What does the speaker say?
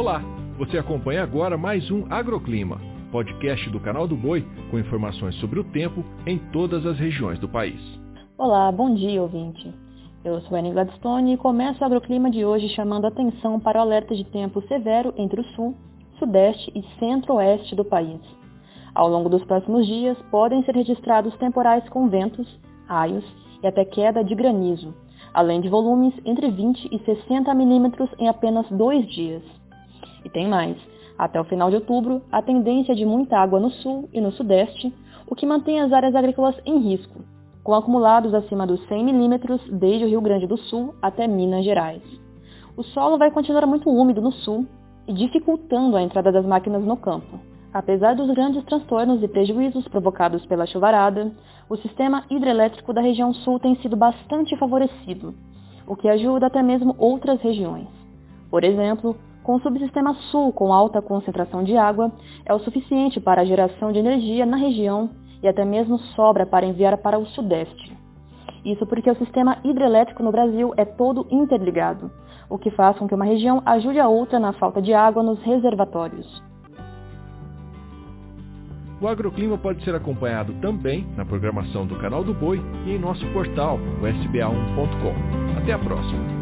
Olá, você acompanha agora mais um Agroclima, podcast do canal do Boi com informações sobre o tempo em todas as regiões do país. Olá, bom dia ouvinte. Eu sou Annie Gladstone e começo o Agroclima de hoje chamando atenção para o alerta de tempo severo entre o sul, sudeste e centro-oeste do país. Ao longo dos próximos dias, podem ser registrados temporais com ventos, raios e até queda de granizo, além de volumes entre 20 e 60 milímetros em apenas dois dias. E tem mais. Até o final de outubro, a tendência é de muita água no sul e no sudeste, o que mantém as áreas agrícolas em risco, com acumulados acima dos 100 milímetros desde o Rio Grande do Sul até Minas Gerais. O solo vai continuar muito úmido no sul e dificultando a entrada das máquinas no campo. Apesar dos grandes transtornos e prejuízos provocados pela chuvarada, o sistema hidrelétrico da região sul tem sido bastante favorecido, o que ajuda até mesmo outras regiões. Por exemplo, com o subsistema sul com alta concentração de água, é o suficiente para a geração de energia na região e até mesmo sobra para enviar para o sudeste. Isso porque o sistema hidrelétrico no Brasil é todo interligado, o que faz com que uma região ajude a outra na falta de água nos reservatórios. O agroclima pode ser acompanhado também na programação do canal do Boi e em nosso portal, o sba1.com. Até a próxima!